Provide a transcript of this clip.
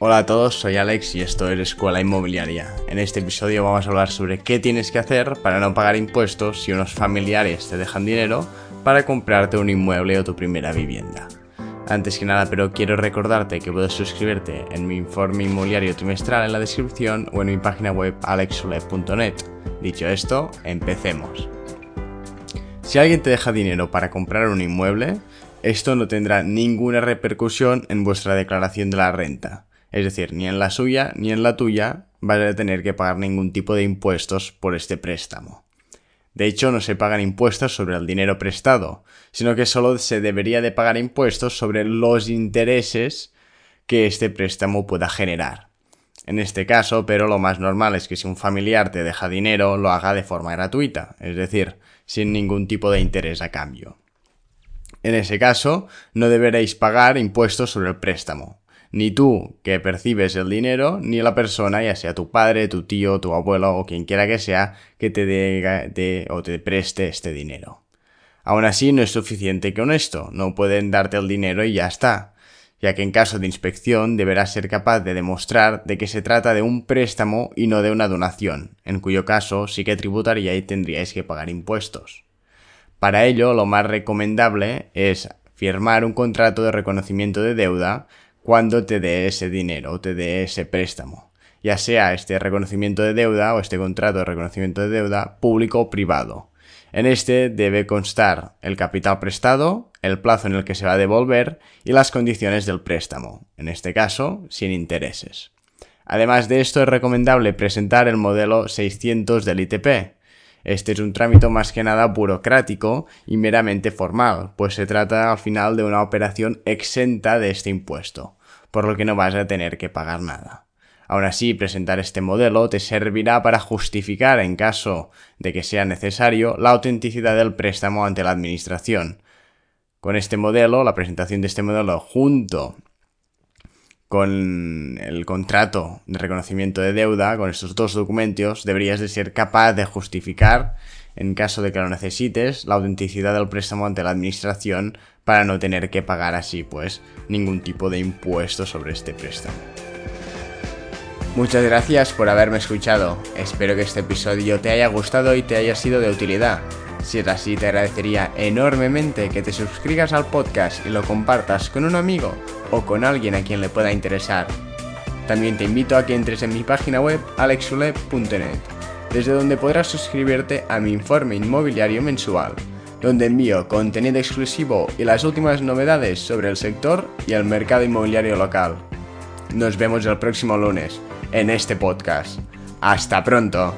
Hola a todos, soy Alex y esto es Escuela Inmobiliaria. En este episodio vamos a hablar sobre qué tienes que hacer para no pagar impuestos si unos familiares te dejan dinero para comprarte un inmueble o tu primera vivienda. Antes que nada, pero quiero recordarte que puedes suscribirte en mi informe inmobiliario trimestral en la descripción o en mi página web alexule.net. Dicho esto, empecemos. Si alguien te deja dinero para comprar un inmueble, esto no tendrá ninguna repercusión en vuestra declaración de la renta. Es decir, ni en la suya ni en la tuya vas a tener que pagar ningún tipo de impuestos por este préstamo. De hecho, no se pagan impuestos sobre el dinero prestado, sino que solo se debería de pagar impuestos sobre los intereses que este préstamo pueda generar. En este caso, pero lo más normal es que si un familiar te deja dinero, lo haga de forma gratuita, es decir, sin ningún tipo de interés a cambio. En ese caso, no deberéis pagar impuestos sobre el préstamo, ni tú que percibes el dinero, ni la persona, ya sea tu padre, tu tío, tu abuelo o quien quiera que sea, que te dé o te preste este dinero. Aún así no es suficiente con esto, no pueden darte el dinero y ya está, ya que en caso de inspección deberás ser capaz de demostrar de que se trata de un préstamo y no de una donación, en cuyo caso sí que tributaría y tendríais que pagar impuestos. Para ello, lo más recomendable es firmar un contrato de reconocimiento de deuda cuando te dé ese dinero o te dé ese préstamo, ya sea este reconocimiento de deuda o este contrato de reconocimiento de deuda público o privado. En este debe constar el capital prestado, el plazo en el que se va a devolver y las condiciones del préstamo, en este caso sin intereses. Además de esto es recomendable presentar el modelo 600 del ITP, este es un trámite más que nada burocrático y meramente formal, pues se trata al final de una operación exenta de este impuesto por lo que no vas a tener que pagar nada. Aún así, presentar este modelo te servirá para justificar, en caso de que sea necesario, la autenticidad del préstamo ante la Administración. Con este modelo, la presentación de este modelo junto con el contrato de reconocimiento de deuda, con estos dos documentos, deberías de ser capaz de justificar, en caso de que lo necesites, la autenticidad del préstamo ante la administración para no tener que pagar así, pues, ningún tipo de impuesto sobre este préstamo. Muchas gracias por haberme escuchado. Espero que este episodio te haya gustado y te haya sido de utilidad. Si es así, te agradecería enormemente que te suscribas al podcast y lo compartas con un amigo o con alguien a quien le pueda interesar. También te invito a que entres en mi página web alexule.net, desde donde podrás suscribirte a mi informe inmobiliario mensual, donde envío contenido exclusivo y las últimas novedades sobre el sector y el mercado inmobiliario local. Nos vemos el próximo lunes en este podcast. Hasta pronto.